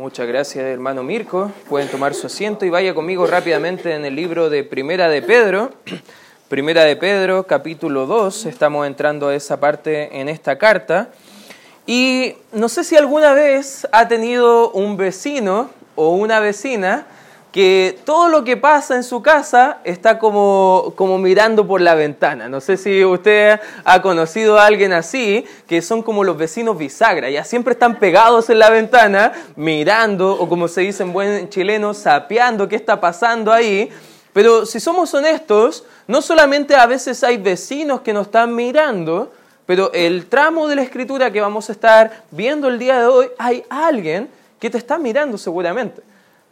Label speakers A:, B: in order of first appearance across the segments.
A: Muchas gracias, hermano Mirko. Pueden tomar su asiento y vaya conmigo rápidamente en el libro de Primera de Pedro. Primera de Pedro, capítulo 2. Estamos entrando a esa parte en esta carta. Y no sé si alguna vez ha tenido un vecino o una vecina que todo lo que pasa en su casa está como, como mirando por la ventana. No sé si usted ha conocido a alguien así, que son como los vecinos bisagra, ya siempre están pegados en la ventana, mirando, o como se dice en buen chileno, sapeando qué está pasando ahí. Pero si somos honestos, no solamente a veces hay vecinos que nos están mirando, pero el tramo de la escritura que vamos a estar viendo el día de hoy, hay alguien que te está mirando seguramente.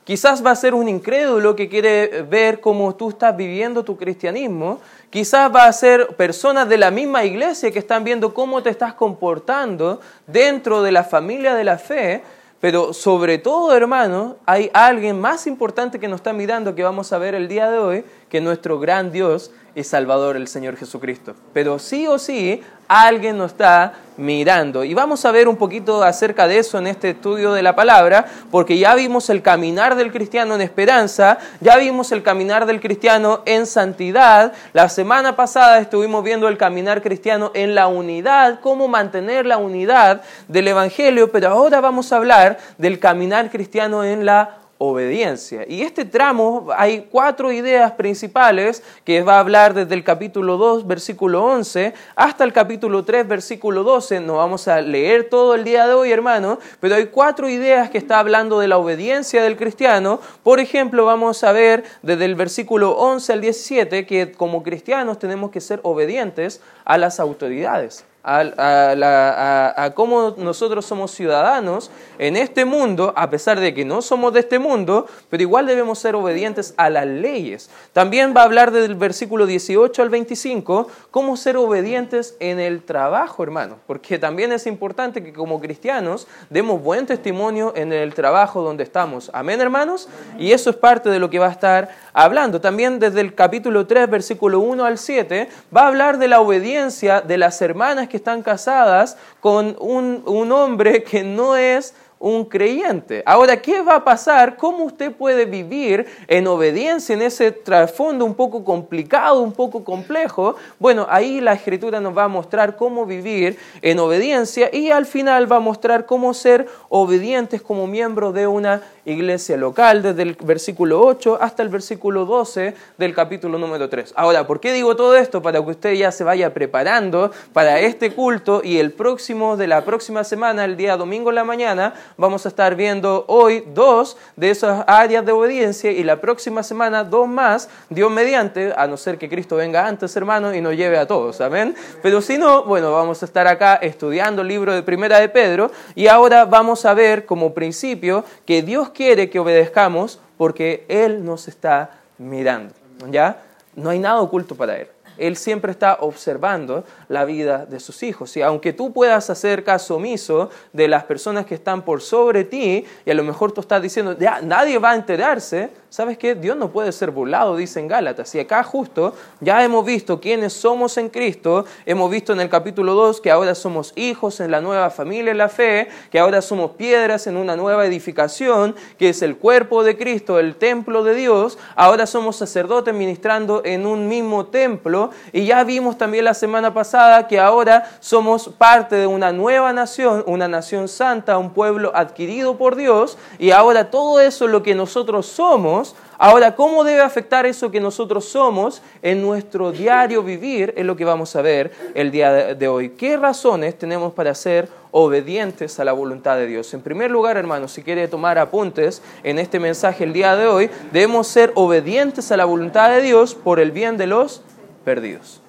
A: Quizás va a ser un incrédulo que quiere ver cómo tú estás viviendo tu cristianismo. Quizás va a ser personas de la misma iglesia que están viendo cómo te estás comportando dentro de la familia de la fe. Pero sobre todo, hermano, hay alguien más importante que nos está mirando que vamos a ver el día de hoy, que nuestro gran Dios y Salvador, el Señor Jesucristo. Pero sí o sí, alguien nos está mirando. Y vamos a ver un poquito acerca de eso en este estudio de la palabra, porque ya vimos el caminar del cristiano en esperanza, ya vimos el caminar del cristiano en santidad. La semana pasada estuvimos viendo el caminar cristiano en la unidad, cómo mantener la unidad del Evangelio, pero ahora vamos a hablar del caminar cristiano en la obediencia. Y este tramo hay cuatro ideas principales que va a hablar desde el capítulo 2, versículo 11, hasta el capítulo 3, versículo 12. No vamos a leer todo el día de hoy, hermano, pero hay cuatro ideas que está hablando de la obediencia del cristiano. Por ejemplo, vamos a ver desde el versículo 11 al 17 que como cristianos tenemos que ser obedientes a las autoridades a, cómo nosotros somos ciudadanos en este mundo, a pesar de que no somos de este mundo, pero igual debemos ser obedientes a las leyes. También va a hablar del versículo 18 al 25, cómo ser obedientes en el trabajo, hermano, porque también es importante que como cristianos demos buen testimonio en el trabajo donde estamos. Amén, hermanos. Y eso es parte de lo que va a estar hablando. También desde el capítulo 3, versículo 1 al 7, va a hablar de la obediencia de las hermanas que están casadas con un, un hombre que no es un creyente. Ahora, ¿qué va a pasar? ¿Cómo usted puede vivir en obediencia en ese trasfondo un poco complicado, un poco complejo? Bueno, ahí la escritura nos va a mostrar cómo vivir en obediencia y al final va a mostrar cómo ser obedientes como miembro de una iglesia local, desde el versículo 8 hasta el versículo 12 del capítulo número 3. Ahora, ¿por qué digo todo esto? Para que usted ya se vaya preparando para este culto y el próximo de la próxima semana, el día domingo en la mañana, vamos a estar viendo hoy dos de esas áreas de obediencia y la próxima semana dos más, Dios mediante, a no ser que Cristo venga antes, hermano, y nos lleve a todos, amén. Pero si no, bueno, vamos a estar acá estudiando el libro de Primera de Pedro y ahora vamos a ver como principio que Dios quiere que obedezcamos porque Él nos está mirando, ¿ya? No hay nada oculto para Él. Él siempre está observando la vida de sus hijos. Y aunque tú puedas hacer caso omiso de las personas que están por sobre ti, y a lo mejor tú estás diciendo, ya, nadie va a enterarse, ¿sabes qué? Dios no puede ser burlado, dice en Gálatas. Y acá justo ya hemos visto quiénes somos en Cristo, hemos visto en el capítulo 2 que ahora somos hijos en la nueva familia en la fe, que ahora somos piedras en una nueva edificación, que es el cuerpo de Cristo, el templo de Dios, ahora somos sacerdotes ministrando en un mismo templo, y ya vimos también la semana pasada que ahora somos parte de una nueva nación, una nación santa, un pueblo adquirido por Dios, y ahora todo eso lo que nosotros somos, Ahora, ¿cómo debe afectar eso que nosotros somos en nuestro diario vivir? Es lo que vamos a ver el día de hoy. ¿Qué razones tenemos para ser obedientes a la voluntad de Dios? En primer lugar, hermanos, si quiere tomar apuntes en este mensaje el día de hoy, debemos ser obedientes a la voluntad de Dios por el bien de los perdidos.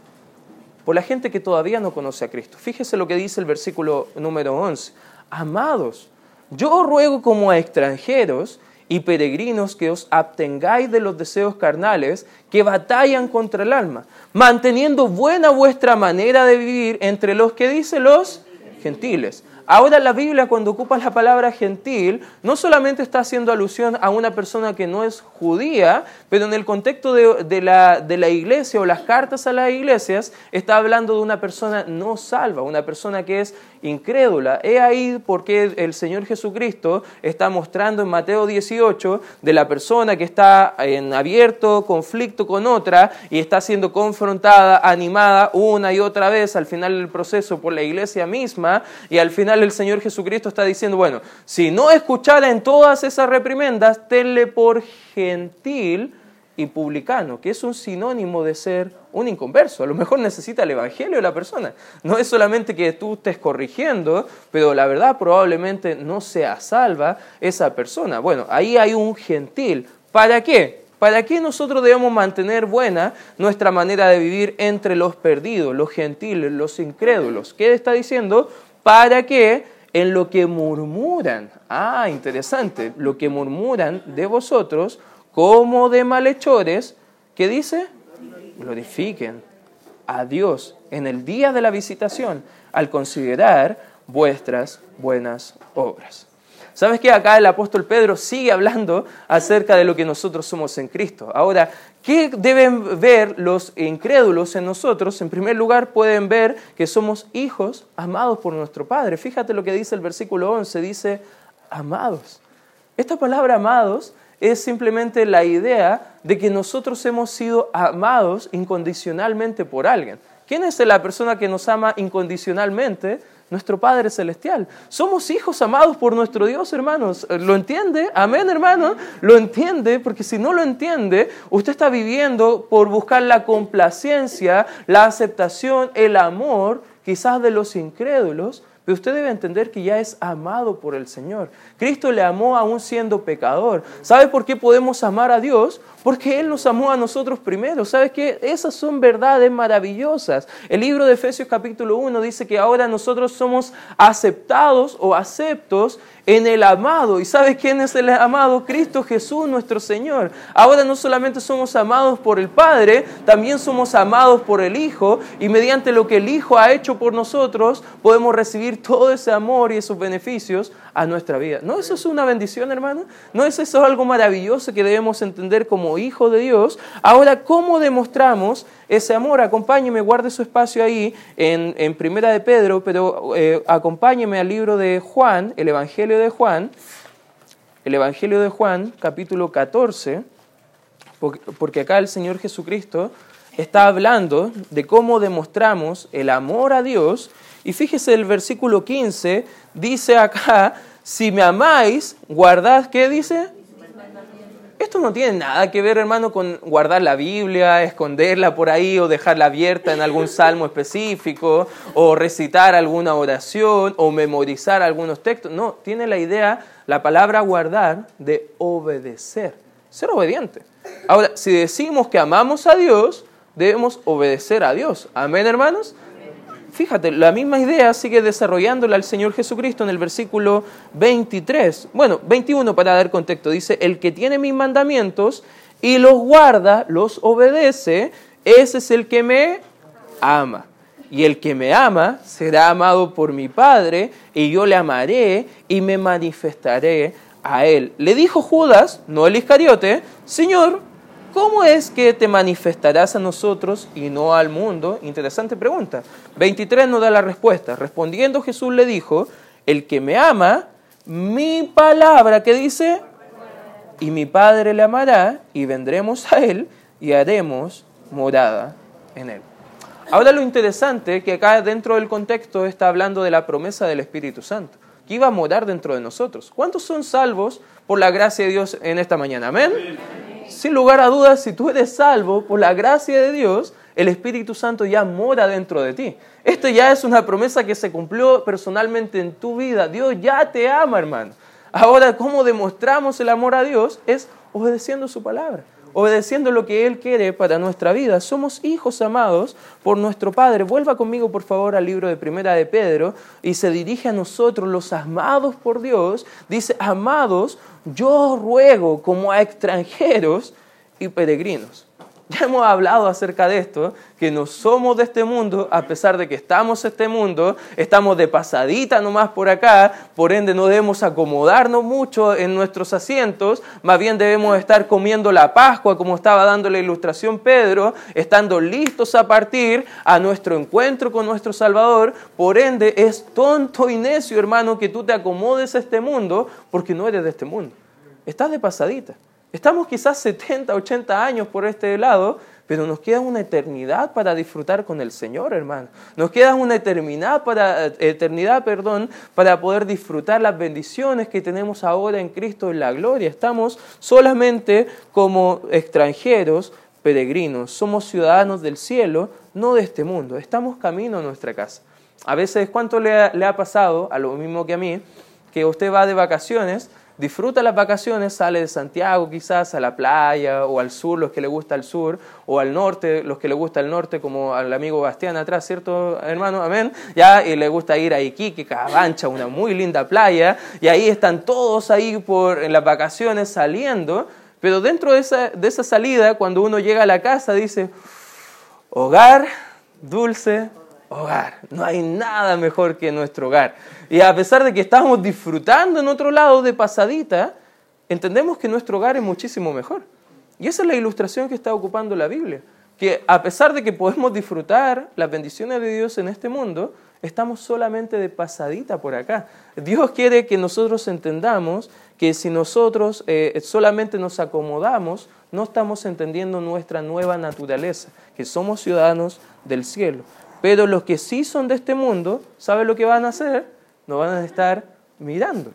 A: Por la gente que todavía no conoce a Cristo. Fíjese lo que dice el versículo número 11. Amados, yo ruego como a extranjeros y peregrinos que os abstengáis de los deseos carnales que batallan contra el alma, manteniendo buena vuestra manera de vivir entre los que dicen los gentiles, Ahora la Biblia cuando ocupa la palabra gentil no solamente está haciendo alusión a una persona que no es judía, pero en el contexto de, la, de la iglesia o las cartas a las iglesias está hablando de una persona no salva, una persona que es incrédula. He ahí porque el Señor Jesucristo está mostrando en Mateo 18 de la persona que está en abierto conflicto con otra y está siendo confrontada, animada una y otra vez al final del proceso por la iglesia misma y al final el Señor Jesucristo está diciendo, bueno, si no escuchara en todas esas reprimendas, tenle por gentil y publicano, que es un sinónimo de ser un inconverso. A lo mejor necesita el Evangelio de la persona. No es solamente que tú estés corrigiendo, pero la verdad probablemente no sea salva esa persona. Bueno, ahí hay un gentil. ¿Para qué? ¿Para qué nosotros debemos mantener buena nuestra manera de vivir entre los perdidos, los gentiles, los incrédulos? ¿Qué está diciendo? Para que en lo que murmuran, ah, interesante, lo que murmuran de vosotros, como de malhechores, ¿qué dice? Glorifiquen a Dios en el día de la visitación al considerar vuestras buenas obras. ¿Sabes que acá el apóstol Pedro sigue hablando acerca de lo que nosotros somos en Cristo? Ahora, ¿qué deben ver los incrédulos en nosotros? En primer lugar, pueden ver que somos hijos amados por nuestro Padre. Fíjate lo que dice el versículo 11, dice, amados. Esta palabra amados es simplemente la idea de que nosotros hemos sido amados incondicionalmente por alguien. ¿Quién es la persona que nos ama incondicionalmente? Nuestro Padre Celestial. Somos hijos amados por nuestro Dios, hermanos. ¿Lo entiende? Amén, hermano. Lo entiende, porque si no lo entiende, usted está viviendo por buscar la complacencia, la aceptación, el amor, quizás de los incrédulos, pero usted debe entender que ya es amado por el Señor. Cristo le amó aún siendo pecador. ¿Sabe por qué podemos amar a Dios? Porque Él nos amó a nosotros primero. ¿Sabes qué? Esas son verdades maravillosas. El libro de Efesios capítulo 1 dice que ahora nosotros somos aceptados o aceptos en el amado. ¿Y sabes quién es el amado? Cristo Jesús, nuestro Señor. Ahora no solamente somos amados por el Padre, también somos amados por el Hijo y mediante lo que el Hijo ha hecho por nosotros podemos recibir todo ese amor y esos beneficios a nuestra vida. ¿No eso es una bendición, hermano? ¿No es eso algo maravilloso que debemos entender como hijo de Dios? Ahora, ¿cómo demostramos ese amor? Acompáñeme, guarde su espacio ahí en, en Primera de Pedro, pero eh, acompáñeme al libro de Juan, el Evangelio de Juan, el Evangelio de Juan, capítulo 14, porque acá el Señor Jesucristo está hablando de cómo demostramos el amor a Dios. Y fíjese el versículo 15, dice acá, si me amáis, guardad, ¿qué dice? Esto no tiene nada que ver, hermano, con guardar la Biblia, esconderla por ahí o dejarla abierta en algún salmo específico o recitar alguna oración o memorizar algunos textos. No, tiene la idea, la palabra guardar, de obedecer, ser obediente. Ahora, si decimos que amamos a Dios, debemos obedecer a Dios. Amén, hermanos. Fíjate, la misma idea sigue desarrollándola el Señor Jesucristo en el versículo 23. Bueno, 21 para dar contexto. Dice, el que tiene mis mandamientos y los guarda, los obedece, ese es el que me ama. Y el que me ama será amado por mi Padre, y yo le amaré y me manifestaré a él. Le dijo Judas, no el Iscariote, Señor, ¿Cómo es que te manifestarás a nosotros y no al mundo? Interesante pregunta. 23 nos da la respuesta. Respondiendo Jesús le dijo, el que me ama, mi palabra, que dice? Y mi Padre le amará y vendremos a él y haremos morada en él. Ahora lo interesante que acá dentro del contexto está hablando de la promesa del Espíritu Santo, que iba a morar dentro de nosotros. ¿Cuántos son salvos por la gracia de Dios en esta mañana? Amén sin lugar a dudas, si tú eres salvo por la gracia de Dios, el Espíritu Santo ya mora dentro de ti. Esto ya es una promesa que se cumplió personalmente en tu vida. Dios ya te ama, hermano. Ahora, ¿cómo demostramos el amor a Dios? Es obedeciendo su palabra, obedeciendo lo que Él quiere para nuestra vida. Somos hijos amados por nuestro Padre. Vuelva conmigo, por favor, al libro de Primera de Pedro y se dirige a nosotros, los amados por Dios. Dice, amados, yo ruego como a extranjeros y peregrinos. Ya hemos hablado acerca de esto, que no somos de este mundo, a pesar de que estamos en este mundo, estamos de pasadita nomás por acá, por ende no debemos acomodarnos mucho en nuestros asientos, más bien debemos estar comiendo la Pascua, como estaba dando la ilustración Pedro, estando listos a partir a nuestro encuentro con nuestro Salvador, por ende es tonto y necio, hermano, que tú te acomodes a este mundo, porque no eres de este mundo, estás de pasadita. Estamos quizás 70, 80 años por este lado, pero nos queda una eternidad para disfrutar con el Señor, hermano. Nos queda una eternidad para, eternidad, perdón, para poder disfrutar las bendiciones que tenemos ahora en Cristo en la gloria. Estamos solamente como extranjeros, peregrinos. Somos ciudadanos del cielo, no de este mundo. Estamos camino a nuestra casa. A veces, ¿cuánto le ha, le ha pasado, a lo mismo que a mí, que usted va de vacaciones disfruta las vacaciones, sale de Santiago quizás a la playa o al sur, los que le gusta el sur, o al norte, los que le gusta el norte, como al amigo Bastián atrás, ¿cierto, hermano? Amén. Ya, y le gusta ir a Iquique, Cabancha, una muy linda playa, y ahí están todos ahí por, en las vacaciones saliendo, pero dentro de esa, de esa salida, cuando uno llega a la casa, dice, hogar, dulce, hogar. No hay nada mejor que nuestro hogar. Y a pesar de que estamos disfrutando en otro lado de pasadita, entendemos que nuestro hogar es muchísimo mejor. Y esa es la ilustración que está ocupando la Biblia. Que a pesar de que podemos disfrutar las bendiciones de Dios en este mundo, estamos solamente de pasadita por acá. Dios quiere que nosotros entendamos que si nosotros eh, solamente nos acomodamos, no estamos entendiendo nuestra nueva naturaleza, que somos ciudadanos del cielo. Pero los que sí son de este mundo, ¿saben lo que van a hacer? Nos van a estar mirando.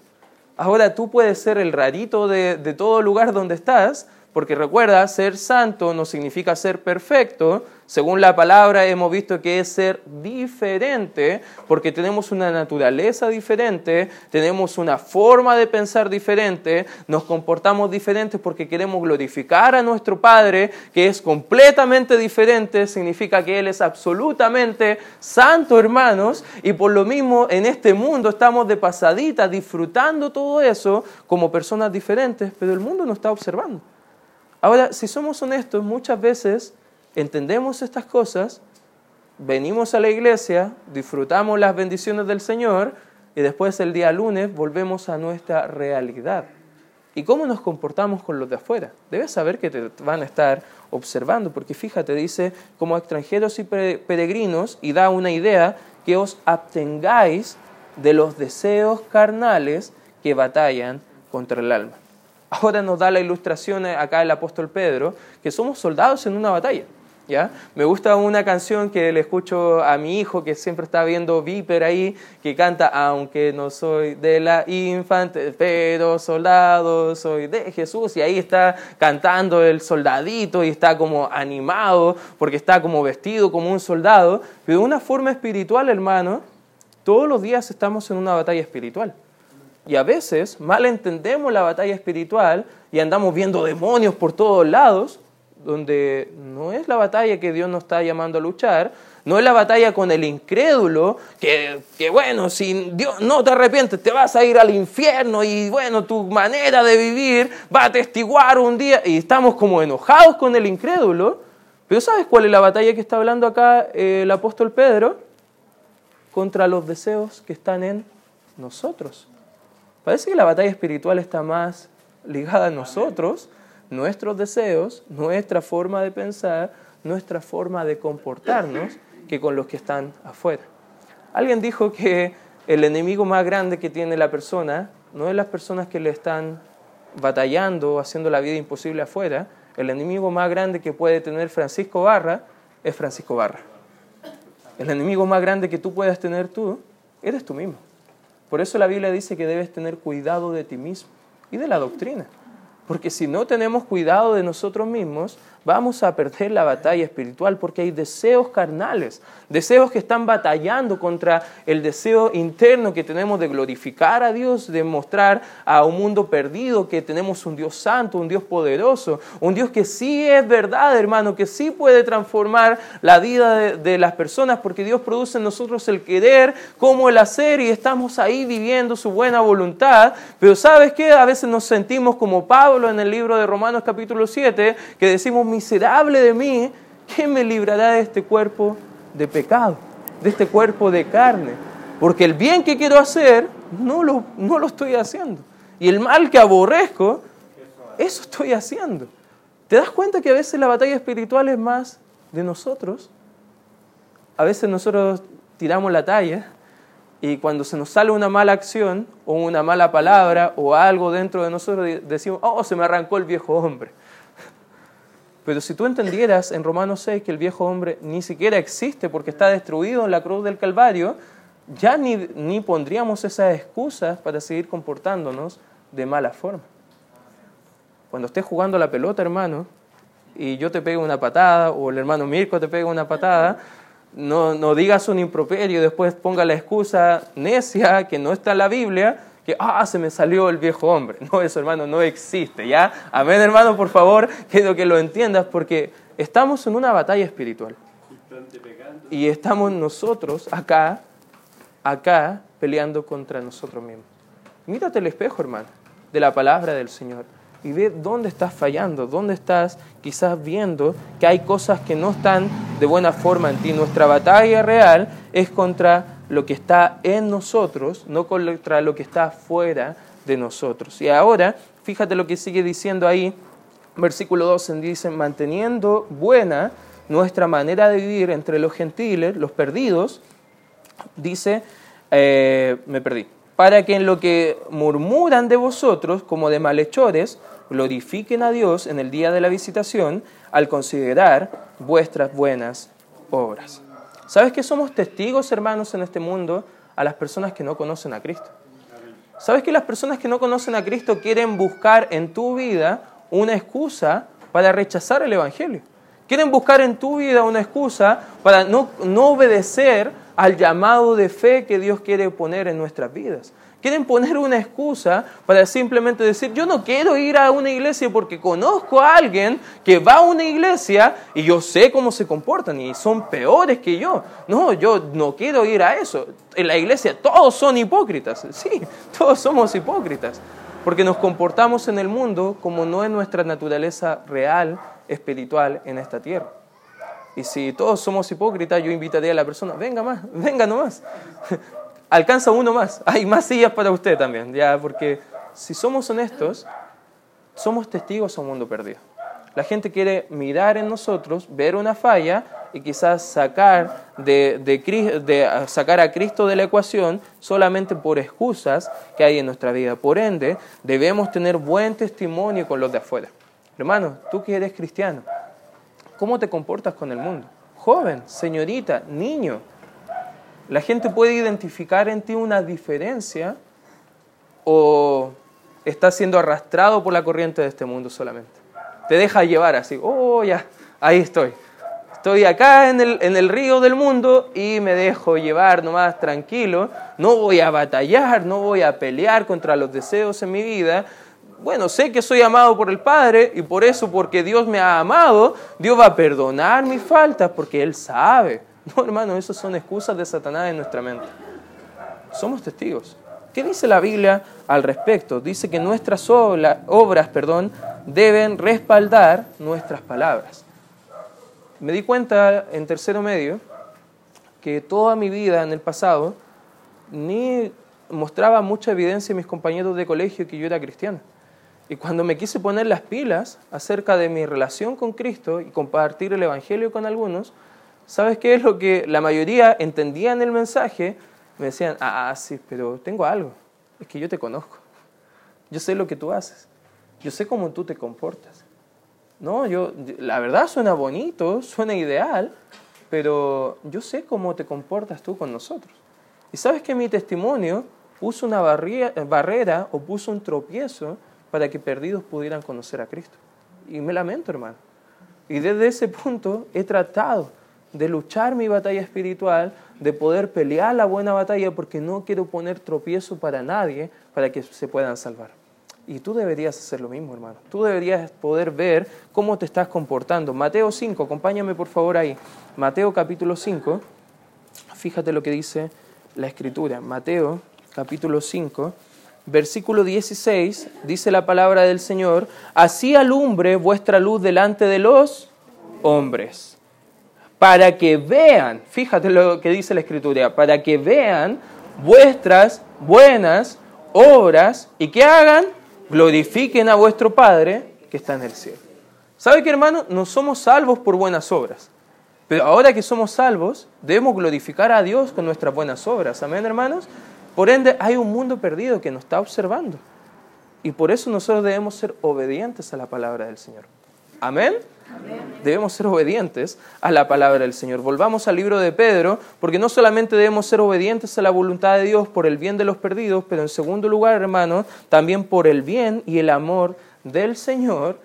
A: Ahora tú puedes ser el rarito de todo lugar donde estás, porque recuerda, ser santo no significa ser perfecto, según la palabra hemos visto que es ser diferente, porque tenemos una naturaleza diferente, tenemos una forma de pensar diferente, nos comportamos diferentes porque queremos glorificar a nuestro Padre, que es completamente diferente, significa que Él es absolutamente santo, hermanos, y por lo mismo en este mundo estamos de pasadita disfrutando todo eso como personas diferentes, pero el mundo nos está observando. Ahora, si somos honestos, muchas veces entendemos estas cosas, venimos a la iglesia, disfrutamos las bendiciones del Señor y después el día lunes volvemos a nuestra realidad. ¿Y cómo nos comportamos con los de afuera? Debes saber que te van a estar observando, porque fíjate, dice, como extranjeros y peregrinos, y da una idea, que os abstengáis de los deseos carnales que batallan contra el alma. Ahora nos da la ilustración acá el apóstol Pedro, que somos soldados en una batalla. ¿Ya? Me gusta una canción que le escucho a mi hijo que siempre está viendo Viper ahí, que canta, aunque no soy de la infante, pero soldado soy de Jesús. Y ahí está cantando el soldadito y está como animado porque está como vestido como un soldado. Pero de una forma espiritual, hermano, todos los días estamos en una batalla espiritual. Y a veces mal entendemos la batalla espiritual y andamos viendo demonios por todos lados donde no es la batalla que Dios nos está llamando a luchar, no es la batalla con el incrédulo, que, que, bueno, si Dios no te arrepientes, te vas a ir al infierno y bueno, tu manera de vivir va a testiguar un día, y estamos como enojados con el incrédulo, pero ¿sabes cuál es la batalla que está hablando acá eh, el apóstol Pedro? Contra los deseos que están en nosotros. Parece que la batalla espiritual está más ligada a nosotros nuestros deseos, nuestra forma de pensar, nuestra forma de comportarnos que con los que están afuera. Alguien dijo que el enemigo más grande que tiene la persona no es las personas que le están batallando o haciendo la vida imposible afuera, el enemigo más grande que puede tener Francisco Barra es Francisco Barra. El enemigo más grande que tú puedas tener tú eres tú mismo. Por eso la Biblia dice que debes tener cuidado de ti mismo y de la doctrina. Porque si no tenemos cuidado de nosotros mismos, vamos a perder la batalla espiritual porque hay deseos carnales, deseos que están batallando contra el deseo interno que tenemos de glorificar a Dios, de mostrar a un mundo perdido que tenemos un Dios santo, un Dios poderoso, un Dios que sí es verdad, hermano, que sí puede transformar la vida de, las personas porque Dios produce en nosotros el querer como el hacer y estamos ahí viviendo su buena voluntad, pero ¿sabes qué? A veces nos sentimos como Pablo Pablo en el libro de Romanos capítulo 7, que decimos, miserable de mí, ¿quién me librará de este cuerpo de pecado, de este cuerpo de carne? Porque el bien que quiero hacer, no lo, no lo estoy haciendo. Y el mal que aborrezco, eso estoy haciendo. ¿Te das cuenta que a veces la batalla espiritual es más de nosotros? A veces nosotros tiramos la talla y cuando se nos sale una mala acción o una mala palabra o algo dentro de nosotros decimos, oh, se me arrancó el viejo hombre. Pero si tú entendieras en Romanos 6 que el viejo hombre ni siquiera existe porque está destruido en la cruz del Calvario, ya ni, ni pondríamos esas excusas para seguir comportándonos de mala forma. Cuando estés jugando la pelota, hermano, y yo te pego una patada, o el hermano Mirko te pega una patada, no, no digas un improperio y después ponga la excusa necia que no está en la Biblia, que, ah, se me salió el viejo hombre. No, eso hermano no existe, ¿ya? Amén hermano, por favor, quiero que lo entiendas porque estamos en una batalla espiritual. Y estamos nosotros acá, acá, peleando contra nosotros mismos. Mírate el espejo, hermano, de la palabra del Señor y ve dónde estás fallando, dónde estás quizás viendo que hay cosas que no están de buena forma en ti. Nuestra batalla real es contra lo que está en nosotros, no contra lo que está fuera de nosotros. Y ahora, fíjate lo que sigue diciendo ahí, versículo 12, dice, manteniendo buena nuestra manera de vivir entre los gentiles, los perdidos, dice, eh, me perdí, para que en lo que murmuran de vosotros como de malhechores, glorifiquen a Dios en el día de la visitación al considerar vuestras buenas obras. ¿Sabes que somos testigos, hermanos, en este mundo a las personas que no conocen a Cristo? ¿Sabes que las personas que no conocen a Cristo quieren buscar en tu vida una excusa para rechazar el Evangelio? Quieren buscar en tu vida una excusa para no, no obedecer al llamado de fe que Dios quiere poner en nuestras vidas. Quieren poner una excusa para simplemente decir, yo no quiero ir a una iglesia porque conozco a alguien que va a una iglesia y yo sé cómo se comportan y son peores que yo. No, yo no quiero ir a eso. En la iglesia todos son hipócritas. Sí, todos somos hipócritas. Porque nos comportamos en el mundo como no es nuestra naturaleza real, espiritual en esta tierra. Y si todos somos hipócritas, yo invitaría a la persona, venga más, venga nomás alcanza uno más. Hay más sillas para usted también, ya, porque si somos honestos, somos testigos a un mundo perdido. La gente quiere mirar en nosotros, ver una falla y quizás sacar, de, sacar a Cristo de la ecuación solamente por excusas que hay en nuestra vida. Por ende, debemos tener buen testimonio con los de afuera. Hermano, tú que eres cristiano, ¿cómo te comportas con el mundo? Joven, señorita, niño, la gente puede identificar en ti una diferencia o estás siendo arrastrado por la corriente de este mundo solamente. Te deja llevar así, oh, ya, ahí estoy. Estoy acá en el, en el río del mundo y me dejo llevar nomás tranquilo. No voy a batallar, no voy a pelear contra los deseos en mi vida. Bueno, sé que soy amado por el Padre y por eso, porque Dios me ha amado, Dios va a perdonar mis faltas porque Él sabe. No, hermano, eso son excusas de Satanás en nuestra mente. Somos testigos. ¿Qué dice la Biblia al respecto? Dice que nuestras obras perdón, deben respaldar nuestras palabras. Me di cuenta en tercero medio que toda mi vida en el pasado ni mostraba mucha evidencia en mis compañeros de colegio que yo era cristiano. Y cuando me quise poner las pilas acerca de mi relación con Cristo y compartir el Evangelio con algunos, ¿Sabes qué es lo que la mayoría entendían el mensaje? Me decían, ah, ah, sí, pero tengo algo. Es que yo te conozco. Yo sé lo que tú haces. Yo sé cómo tú te comportas. No, yo, la verdad suena bonito, suena ideal, pero yo sé cómo te comportas tú con nosotros. Y sabes que mi testimonio puso una barrera o puso un tropiezo para que perdidos pudieran conocer a Cristo. Y me lamento, hermano. Y desde ese punto he tratado de luchar mi batalla espiritual, de poder pelear la buena batalla, porque no quiero poner tropiezo para nadie para que se puedan salvar. Y tú deberías hacer lo mismo, hermano. Tú deberías poder ver cómo te estás comportando. Mateo 5, acompáñame por favor ahí. Mateo capítulo 5, fíjate lo que dice la escritura. Mateo capítulo 5, versículo 16, dice la palabra del Señor, así alumbre vuestra luz delante de los hombres, para que vean, fíjate lo que dice la Escritura, para que vean vuestras buenas obras y que hagan, glorifiquen a vuestro Padre que está en el cielo. ¿Sabe que hermano? No somos salvos por buenas obras. Pero ahora que somos salvos, debemos glorificar a Dios con nuestras buenas obras. Amén, hermanos. Por ende, hay un mundo perdido que nos está observando. Y por eso nosotros debemos ser obedientes a la palabra del Señor. Amén. Debemos ser obedientes a la palabra del Señor. Volvamos al libro de Pedro, porque no solamente debemos ser obedientes a la voluntad de Dios por el bien de los perdidos, pero en segundo lugar, hermanos, también por el bien y el amor del Señor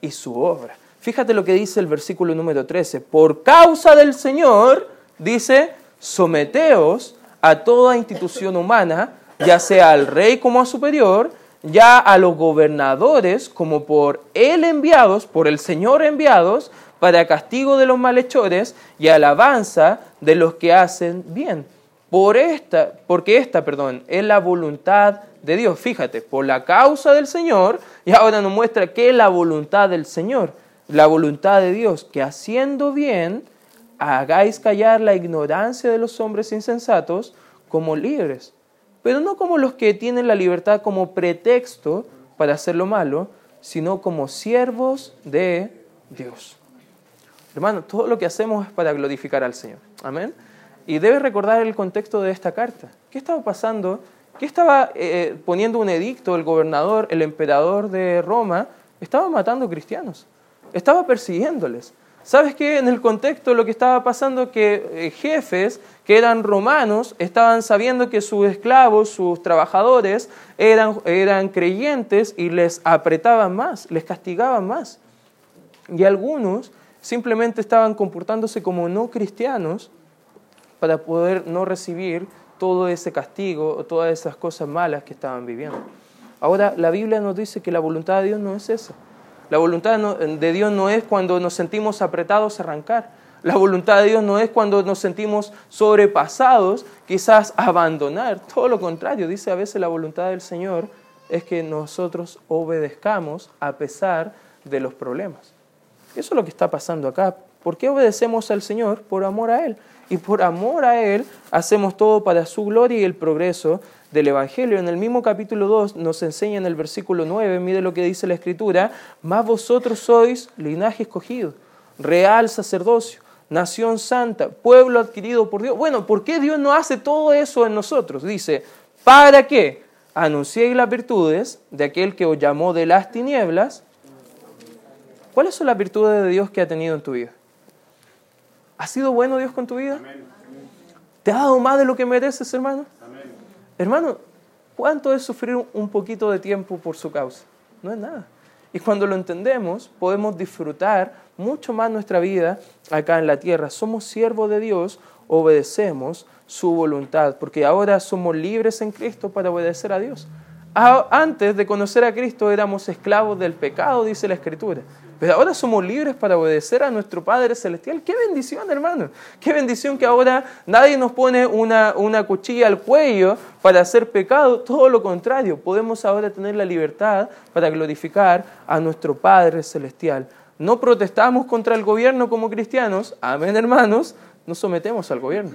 A: y su obra. Fíjate lo que dice el versículo número 13. Por causa del Señor, dice, someteos a toda institución humana, ya sea al rey como a superior, ya a los gobernadores como por él enviados, por el Señor enviados, para castigo de los malhechores y alabanza de los que hacen bien. Por esta, porque esta, perdón, es la voluntad de Dios. Fíjate, por la causa del Señor, y ahora nos muestra que es la voluntad del Señor, la voluntad de Dios, que haciendo bien, hagáis callar la ignorancia de los hombres insensatos como libres pero no como los que tienen la libertad como pretexto para hacer lo malo, sino como siervos de Dios. Hermano, todo lo que hacemos es para glorificar al Señor. Amén. Y debes recordar el contexto de esta carta. ¿Qué estaba pasando? ¿Qué estaba eh, poniendo un edicto el gobernador, el emperador de Roma? Estaba matando cristianos. Estaba persiguiéndoles. ¿Sabes qué? En el contexto lo que estaba pasando que eh, jefes que eran romanos estaban sabiendo que sus esclavos, sus trabajadores, eran, eran creyentes y les apretaban más, les castigaban más. Y algunos simplemente estaban comportándose como no cristianos para poder no recibir todo ese castigo o todas esas cosas malas que estaban viviendo. Ahora, la Biblia nos dice que la voluntad de Dios no es esa. La voluntad de Dios no es cuando nos sentimos apretados a arrancar. La voluntad de Dios no es cuando nos sentimos sobrepasados, quizás abandonar. Todo lo contrario, dice a veces la voluntad del Señor es que nosotros obedezcamos a pesar de los problemas. Eso es lo que está pasando acá. ¿Por qué obedecemos al Señor? Por amor a Él. Y por amor a Él hacemos todo para su gloria y el progreso del Evangelio. En el mismo capítulo 2 nos enseña en el versículo 9, mire lo que dice la Escritura, más vosotros sois linaje escogido, real sacerdocio, nación santa, pueblo adquirido por Dios. Bueno, ¿por qué Dios no hace todo eso en nosotros? Dice, ¿para qué? Anunciéis las virtudes de aquel que os llamó de las tinieblas. ¿Cuáles son las virtudes de Dios que ha tenido en tu vida? ¿Ha sido bueno Dios con tu vida? ¿Te ha dado más de lo que mereces, hermano? Hermano, ¿cuánto es sufrir un poquito de tiempo por su causa? No es nada. Y cuando lo entendemos, podemos disfrutar mucho más nuestra vida acá en la tierra. Somos siervos de Dios, obedecemos su voluntad, porque ahora somos libres en Cristo para obedecer a Dios. Antes de conocer a Cristo éramos esclavos del pecado, dice la Escritura. Pero ahora somos libres para obedecer a nuestro Padre Celestial. Qué bendición, hermano. Qué bendición que ahora nadie nos pone una, una cuchilla al cuello para hacer pecado. Todo lo contrario, podemos ahora tener la libertad para glorificar a nuestro Padre Celestial. No protestamos contra el gobierno como cristianos. Amén, hermanos. Nos sometemos al gobierno.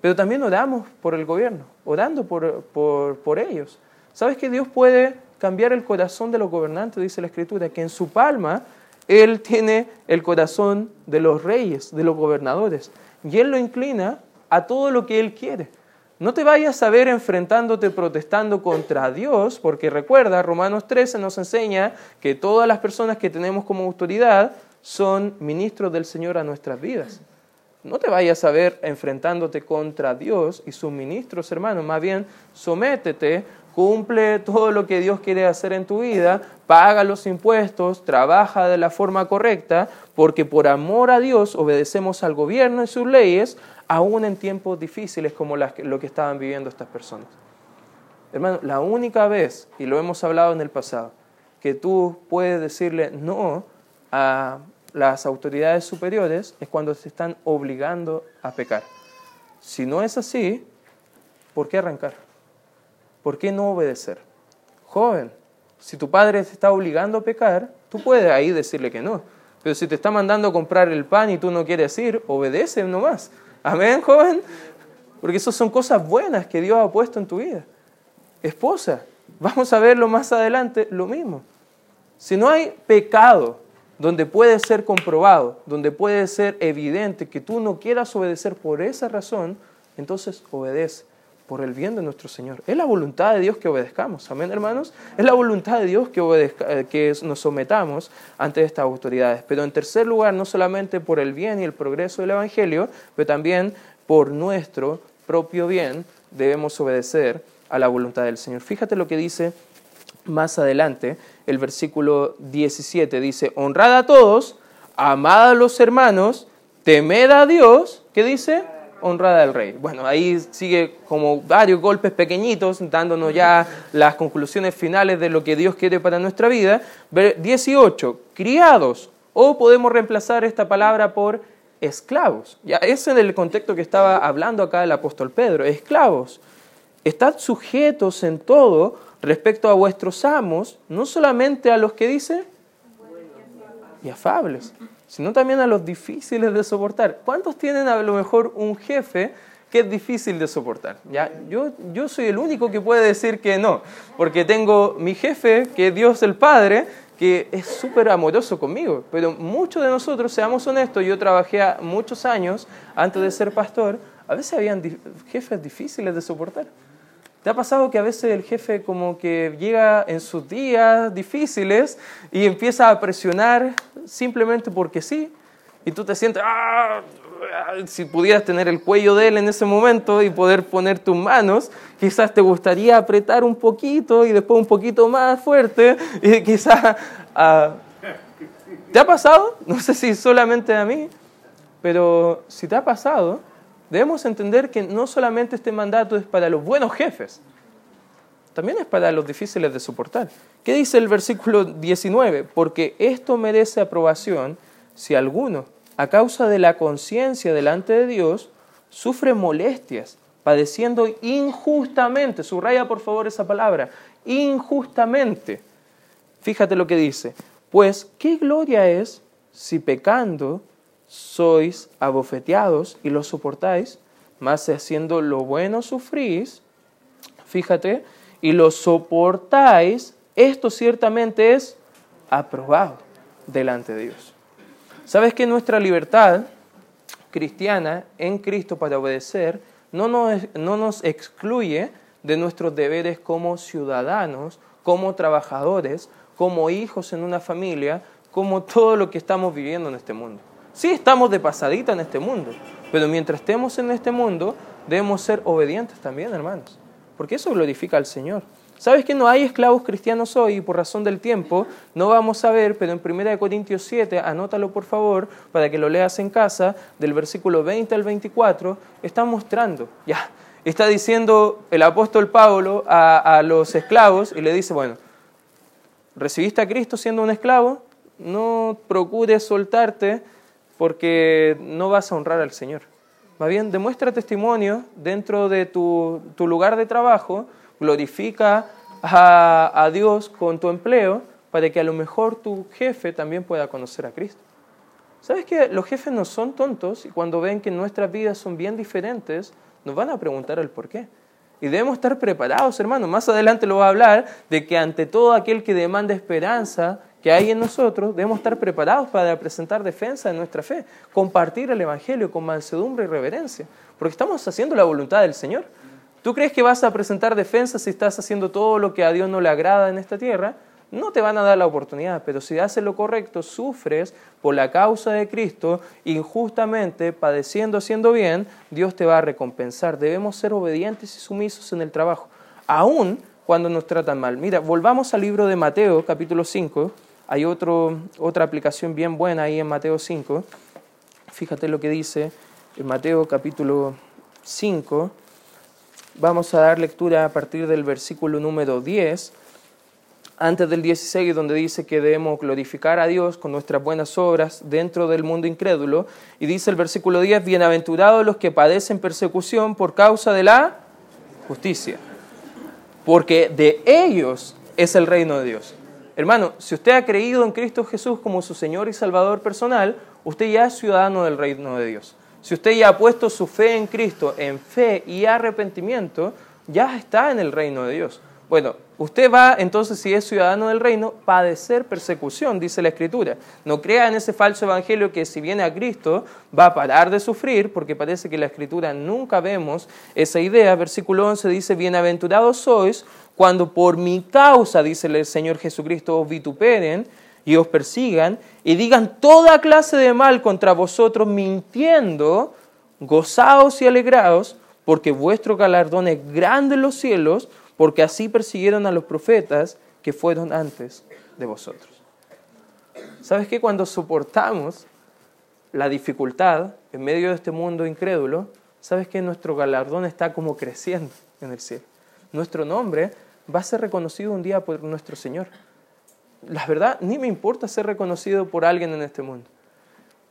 A: Pero también oramos por el gobierno, orando por, por, por ellos. ¿Sabes que Dios puede cambiar el corazón de los gobernantes? Dice la Escritura, que en su palma él tiene el corazón de los reyes, de los gobernadores, y Él lo inclina a todo lo que Él quiere. No te vayas a ver enfrentándote, protestando contra Dios, porque recuerda, Romanos 13 nos enseña que todas las personas que tenemos como autoridad son ministros del Señor a nuestras vidas. No te vayas a ver enfrentándote contra Dios y sus ministros, hermanos, más bien sométete cumple todo lo que Dios quiere hacer en tu vida, paga los impuestos, trabaja de la forma correcta, porque por amor a Dios obedecemos al gobierno y sus leyes, aún en tiempos difíciles como lo que estaban viviendo estas personas. Hermano, la única vez, y lo hemos hablado en el pasado, que tú puedes decirle no a las autoridades superiores es cuando se están obligando a pecar. Si no es así, ¿por qué arrancar? ¿Por qué no obedecer? Joven, si tu padre te está obligando a pecar, tú puedes ahí decirle que no. Pero si te está mandando a comprar el pan y tú no quieres ir, obedece nomás. Amén, joven. Porque esas son cosas buenas que Dios ha puesto en tu vida. Esposa, vamos a verlo más adelante, lo mismo. Si no hay pecado donde puede ser comprobado, donde puede ser evidente que tú no quieras obedecer por esa razón, entonces obedece por el bien de nuestro Señor. Es la voluntad de Dios que obedezcamos. Amén, hermanos. Es la voluntad de Dios que, obedezca, que nos sometamos ante estas autoridades. Pero en tercer lugar, no solamente por el bien y el progreso del Evangelio, pero también por nuestro propio bien debemos obedecer a la voluntad del Señor. Fíjate lo que dice más adelante, el versículo 17 dice, honrad a todos, amad a los hermanos, temed a Dios, ¿qué dice? Honrada al rey. Bueno, ahí sigue como varios golpes pequeñitos, dándonos ya las conclusiones finales de lo que Dios quiere para nuestra vida. 18, criados, o podemos reemplazar esta palabra por esclavos. Ya es el contexto que estaba hablando acá el apóstol Pedro, esclavos. Estad sujetos en todo respecto a vuestros amos, no solamente a los que dice y afables, sino también a los difíciles de soportar. ¿Cuántos tienen a lo mejor un jefe que es difícil de soportar? ¿Ya? Yo, yo soy el único que puede decir que no, porque tengo mi jefe, que es Dios el Padre, que es súper amoroso conmigo, pero muchos de nosotros, seamos honestos, yo trabajé muchos años antes de ser pastor, a veces habían jefes difíciles de soportar. ¿Te ha pasado que a veces el jefe como que llega en sus días difíciles y empieza a presionar simplemente porque sí? Y tú te sientes, ¡ah! si pudieras tener el cuello de él en ese momento y poder poner tus manos, quizás te gustaría apretar un poquito y después un poquito más fuerte y quizás... Ah, ¿Te ha pasado? No sé si solamente a mí, pero si te ha pasado, debemos entender que no solamente este mandato es para los buenos jefes, también es para los difíciles de soportar. ¿Qué dice el versículo 19? Porque esto merece aprobación si alguno, a causa de la conciencia delante de Dios, sufre molestias, padeciendo injustamente. Subraya por favor esa palabra, injustamente. Fíjate lo que dice. Pues, ¿qué gloria es si pecando sois abofeteados y lo soportáis, si haciendo lo bueno sufrís, fíjate, y lo soportáis, esto ciertamente es aprobado delante de Dios. ¿Sabes que nuestra libertad cristiana en Cristo para obedecer no nos, no nos excluye de nuestros deberes como ciudadanos, como trabajadores, como hijos en una familia, como todo lo que estamos viviendo en este mundo? Sí, estamos de pasadita en este mundo, pero mientras estemos en este mundo, debemos ser obedientes también, hermanos, porque eso glorifica al Señor. ¿Sabes que no hay esclavos cristianos hoy? Y por razón del tiempo, no vamos a ver, pero en 1 Corintios 7, anótalo por favor, para que lo leas en casa, del versículo 20 al 24, está mostrando, ya, está diciendo el apóstol Pablo a, a los esclavos y le dice, bueno, ¿recibiste a Cristo siendo un esclavo? No procures soltarte porque no vas a honrar al Señor. Más bien, demuestra testimonio dentro de tu, lugar de trabajo, glorifica a, a, Dios con tu empleo para que a lo mejor tu jefe también pueda conocer a Cristo. ¿Sabes que los jefes no son tontos y cuando ven que nuestras vidas son bien diferentes, nos van a preguntar el por qué? Y debemos estar preparados, hermano. Más adelante lo va a hablar de que ante todo aquel que demanda esperanza, que hay en nosotros, debemos estar preparados para presentar defensa de nuestra fe, compartir el Evangelio con mansedumbre y reverencia, porque estamos haciendo la voluntad del Señor. ¿Tú crees que vas a presentar defensa si estás haciendo todo lo que a Dios no le agrada en esta tierra? No te van a dar la oportunidad, pero si haces lo correcto, sufres por la causa de Cristo, injustamente, padeciendo, haciendo bien, Dios te va a recompensar. Debemos ser obedientes y sumisos en el trabajo, aun cuando nos tratan mal. Mira, volvamos al libro de Mateo, capítulo 5, hay otro, otra aplicación bien buena ahí en Mateo 5. Fíjate lo que dice en Mateo capítulo 5. Vamos a dar lectura a partir del versículo número 10, antes del 16, donde dice que debemos glorificar a Dios con nuestras buenas obras dentro del mundo incrédulo. Y dice el versículo 10, bienaventurados los que padecen persecución por causa de la justicia, porque de ellos es el reino de Dios. Hermano, si usted ha creído en Cristo Jesús como su Señor y Salvador personal, usted ya es ciudadano del reino de Dios. Si usted ya ha puesto su fe en Cristo, en fe y arrepentimiento, ya está en el reino de Dios. Bueno, usted va entonces, si es ciudadano del reino, padecer persecución, dice la Escritura. No crea en ese falso evangelio que si viene a Cristo va a parar de sufrir, porque parece que en la Escritura nunca vemos esa idea. Versículo 11 dice, bienaventurados sois cuando por mi causa, dice el Señor Jesucristo, os vituperen y os persigan y digan toda clase de mal contra vosotros mintiendo, gozaos y alegraos, porque vuestro galardón es grande en los cielos porque así persiguieron a los profetas que fueron antes de vosotros. ¿Sabes qué? Cuando soportamos la dificultad en medio de este mundo incrédulo, ¿sabes que nuestro galardón está como creciendo en el cielo? Nuestro nombre va a ser reconocido un día por nuestro Señor. La verdad, ni me importa ser reconocido por alguien en este mundo,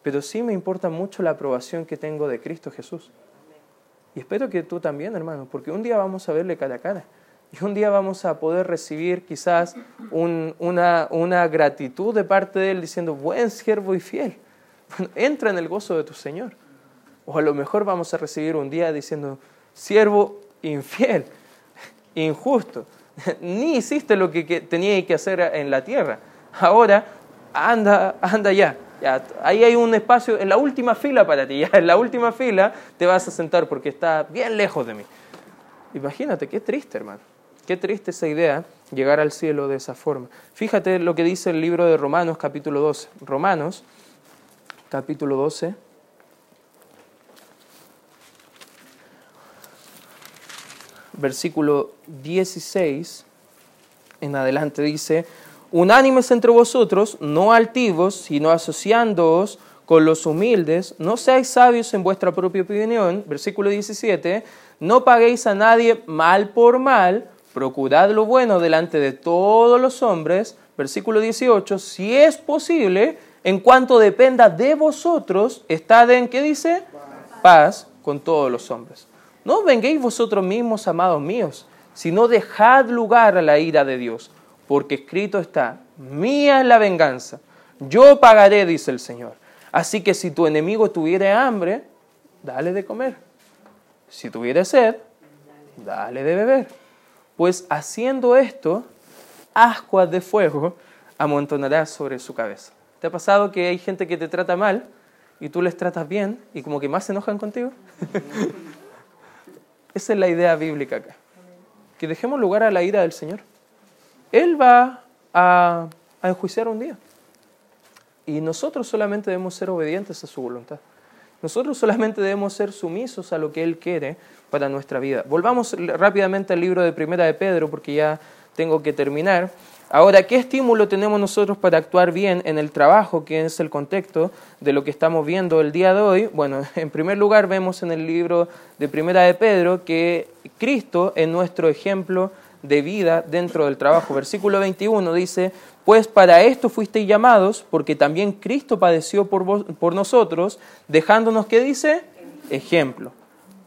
A: pero sí me importa mucho la aprobación que tengo de Cristo Jesús. Y espero que tú también, hermano, porque un día vamos a verle cara a cara. Y un día vamos a poder recibir quizás una, una, gratitud de parte de Él diciendo, buen siervo y fiel. entra en el gozo de tu Señor. O a lo mejor vamos a recibir un día diciendo, siervo infiel, injusto. Ni hiciste lo que, que tenías que hacer en la tierra. Ahora, anda, anda ya. ya. Ahí hay un espacio en la última fila para ti. Ya en la última fila te vas a sentar porque está bien lejos de mí. Imagínate, qué triste, hermano. Qué triste esa idea, llegar al cielo de esa forma. Fíjate lo que dice el libro de Romanos capítulo 12. Romanos capítulo 12. Versículo 16 en adelante dice, unánimes entre vosotros, no altivos, sino asociándoos con los humildes, no seáis sabios en vuestra propia opinión, versículo 17, no paguéis a nadie mal por mal, procurad lo bueno delante de todos los hombres, versículo 18, si es posible, en cuanto dependa de vosotros, estad en, ¿qué dice? Paz con todos los hombres. No venguéis vosotros mismos, amados míos, sino dejad lugar a la ira de Dios, porque escrito está, mía es la venganza, yo pagaré, dice el Señor. Así que si tu enemigo tuviera hambre, dale de comer. Si tuviera sed, dale de beber pues haciendo esto, ascuas de fuego amontonarás sobre su cabeza. ¿Te ha pasado que hay gente que te trata mal y tú les tratas bien y como que más se enojan contigo? Esa es la idea bíblica acá. Que dejemos lugar a la ira del Señor. Él va a, a enjuiciar un día. Y nosotros solamente debemos ser obedientes a su voluntad. Nosotros solamente debemos ser sumisos a lo que Él quiere para nuestra vida. Volvamos rápidamente al libro de Primera de Pedro, porque ya tengo que terminar. Ahora, ¿qué estímulo tenemos nosotros para actuar bien en el trabajo, que es el contexto de lo que estamos viendo el día de hoy? Bueno, en primer lugar vemos en el libro de Primera de Pedro que Cristo es nuestro ejemplo de vida dentro del trabajo. Versículo 21 dice, pues para esto fuisteis llamados, porque también Cristo padeció por, por nosotros, dejándonos, ¿qué dice? Ejemplo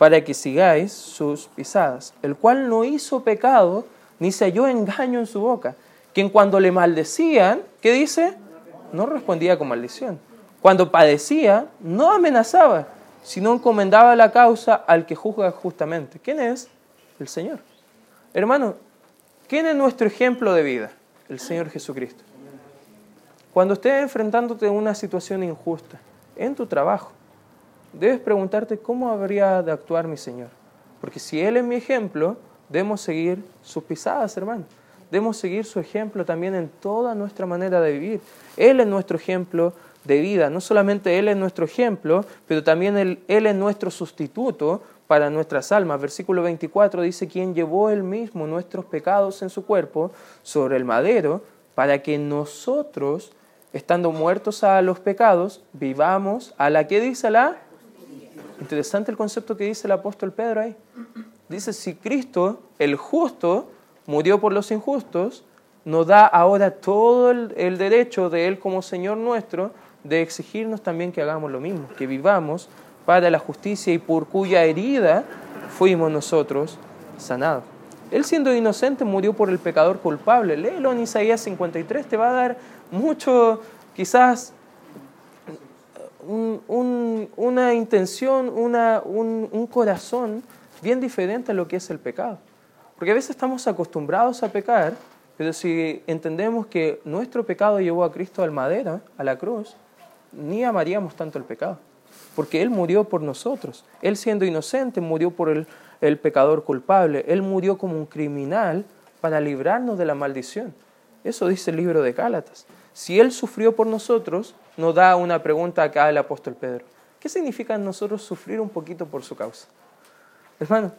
A: para que sigáis sus pisadas, el cual no hizo pecado, ni se halló engaño en su boca, quien cuando le maldecían, ¿qué dice? No respondía con maldición. Cuando padecía, no amenazaba, sino encomendaba la causa al que juzga justamente. ¿Quién es? El Señor. Hermano, ¿quién es nuestro ejemplo de vida? El Señor Jesucristo. Cuando estés enfrentándote a una situación injusta, en tu trabajo, debes preguntarte cómo habría de actuar mi Señor. Porque si Él es mi ejemplo, debemos seguir sus pisadas, hermano. Debemos seguir su ejemplo también en toda nuestra manera de vivir. Él es nuestro ejemplo de vida. No solamente Él es nuestro ejemplo, pero también Él, él es nuestro sustituto para nuestras almas. Versículo 24 dice, quien llevó Él mismo nuestros pecados en su cuerpo sobre el madero, para que nosotros, estando muertos a los pecados, vivamos a la que dice la Interesante el concepto que dice el apóstol Pedro ahí. Dice, si Cristo, el justo, murió por los injustos, nos da ahora todo el, derecho de Él como Señor nuestro de exigirnos también que hagamos lo mismo, que vivamos para la justicia y por cuya herida fuimos nosotros sanados. Él siendo inocente murió por el pecador culpable. Léelo en Isaías 53, te va a dar mucho, quizás una intención, una, un, un corazón bien diferente a lo que es el pecado. Porque a veces estamos acostumbrados a pecar, pero si entendemos que nuestro pecado llevó a Cristo al madera, a la cruz, ni amaríamos tanto el pecado. Porque Él murió por nosotros. Él siendo inocente murió por el, el pecador culpable. Él murió como un criminal para librarnos de la maldición. Eso dice el libro de Gálatas. Si Él sufrió por nosotros, nos da una pregunta acá el apóstol Pedro. ¿Qué significa nosotros sufrir un poquito por su causa? Hermano,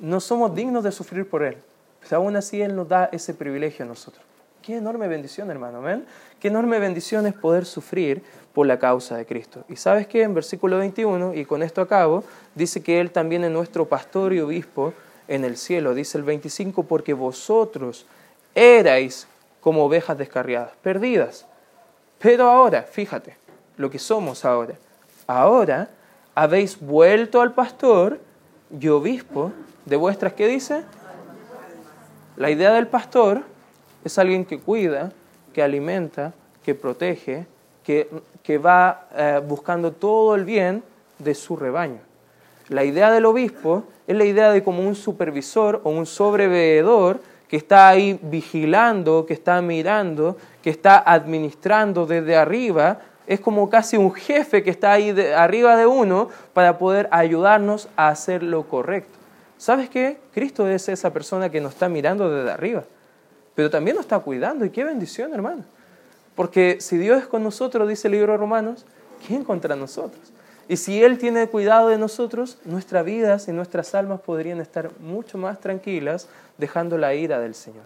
A: no somos dignos de sufrir por Él, pero aún así Él nos da ese privilegio a nosotros. Qué enorme bendición, hermano. ¿Amén? Qué enorme bendición es poder sufrir por la causa de Cristo. Y sabes que en versículo 21, y con esto acabo, dice que Él también es nuestro pastor y obispo en el cielo. Dice el 25, porque vosotros erais como ovejas descarriadas, perdidas. Pero ahora, fíjate, lo que somos ahora. Ahora habéis vuelto al pastor y obispo de vuestras, ¿qué dice? La idea del pastor es alguien que cuida, que alimenta, que protege, que, que va eh, buscando todo el bien de su rebaño. La idea del obispo es la idea de como un supervisor o un sobreveedor que está ahí vigilando, que está mirando, que está administrando desde arriba, es como casi un jefe que está ahí arriba de uno para poder ayudarnos a hacer lo correcto. ¿Sabes qué? Cristo es esa persona que nos está mirando desde arriba, pero también nos está cuidando y qué bendición, hermano. Porque si Dios es con nosotros, dice el libro de Romanos, ¿quién contra nosotros? Y si Él tiene cuidado de nosotros, nuestras vidas y nuestras almas podrían estar mucho más tranquilas dejando la ira del Señor.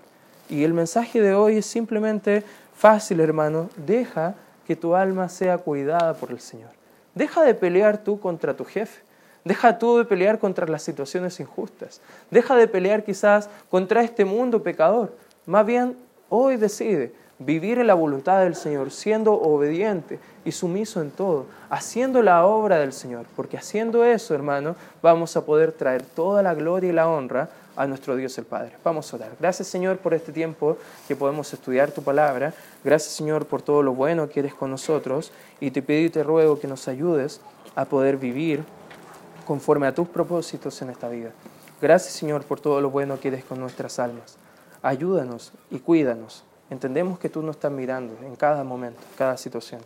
A: Y el mensaje de hoy es simplemente fácil, hermano. Deja que tu alma sea cuidada por el Señor. Deja de pelear tú contra tu jefe. Deja tú de pelear contra las situaciones injustas. Deja de pelear quizás contra este mundo pecador. Más bien, hoy decide vivir en la voluntad del Señor, siendo obediente y sumiso en todo, haciendo la obra del Señor, porque haciendo eso, hermano, vamos a poder traer toda la gloria y la honra a nuestro Dios el Padre. Vamos a orar. Gracias, Señor, por este tiempo que podemos estudiar tu palabra. Gracias, Señor, por todo lo bueno que eres con nosotros. Y te pido y te ruego que nos ayudes a poder vivir conforme a tus propósitos en esta vida. Gracias, Señor, por todo lo bueno que eres con nuestras almas. Ayúdanos y cuídanos Entendemos que tú nos estás mirando en cada momento, en cada situación,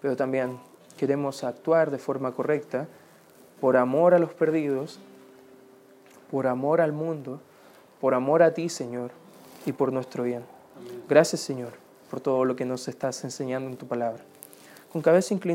A: pero también queremos actuar de forma correcta por amor a los perdidos, por amor al mundo, por amor a ti, Señor, y por nuestro bien. Gracias, Señor, por todo lo que nos estás enseñando en tu palabra. Con cabeza inclinada.